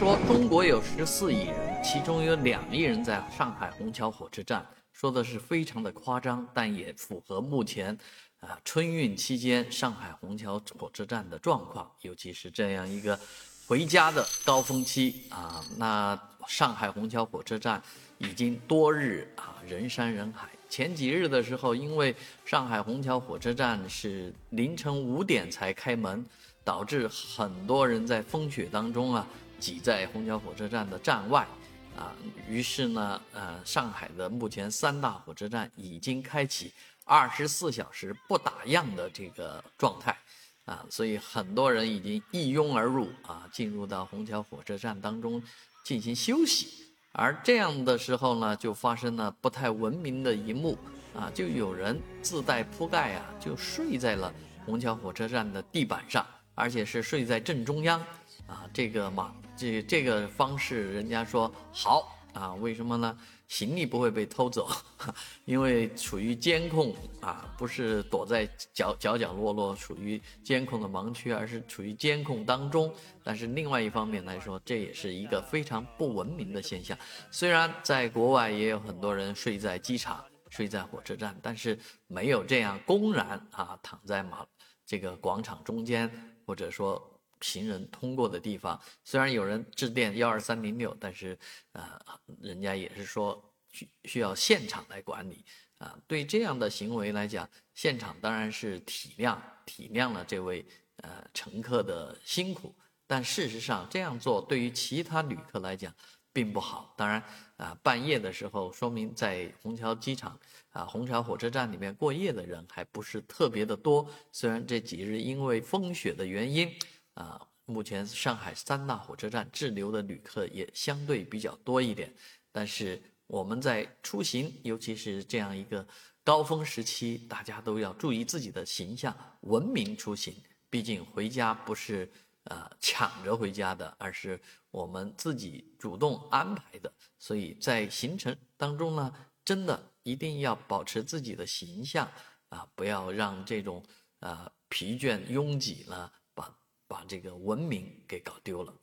说中国有十四亿人，其中有两亿人在上海虹桥火车站，说的是非常的夸张，但也符合目前啊春运期间上海虹桥火车站的状况，尤其是这样一个回家的高峰期啊，那上海虹桥火车站已经多日啊人山人海。前几日的时候，因为上海虹桥火车站是凌晨五点才开门，导致很多人在风雪当中啊挤在虹桥火车站的站外，啊，于是呢，呃，上海的目前三大火车站已经开启二十四小时不打烊的这个状态，啊，所以很多人已经一拥而入啊，进入到虹桥火车站当中进行休息。而这样的时候呢，就发生了不太文明的一幕啊，就有人自带铺盖啊，就睡在了虹桥火车站的地板上，而且是睡在正中央，啊，这个嘛，这这个方式，人家说好。啊，为什么呢？行李不会被偷走，因为处于监控啊，不是躲在角角角落落，处于监控的盲区，而是处于监控当中。但是另外一方面来说，这也是一个非常不文明的现象。虽然在国外也有很多人睡在机场、睡在火车站，但是没有这样公然啊躺在马这个广场中间，或者说。行人通过的地方，虽然有人致电幺二三零六，但是，呃，人家也是说需需要现场来管理啊。对这样的行为来讲，现场当然是体谅体谅了这位呃乘客的辛苦，但事实上这样做对于其他旅客来讲并不好。当然啊，半夜的时候，说明在虹桥机场啊虹桥火车站里面过夜的人还不是特别的多。虽然这几日因为风雪的原因。啊，目前上海三大火车站滞留的旅客也相对比较多一点，但是我们在出行，尤其是这样一个高峰时期，大家都要注意自己的形象，文明出行。毕竟回家不是呃抢着回家的，而是我们自己主动安排的。所以在行程当中呢，真的一定要保持自己的形象啊，不要让这种呃疲倦拥挤了。把这个文明给搞丢了。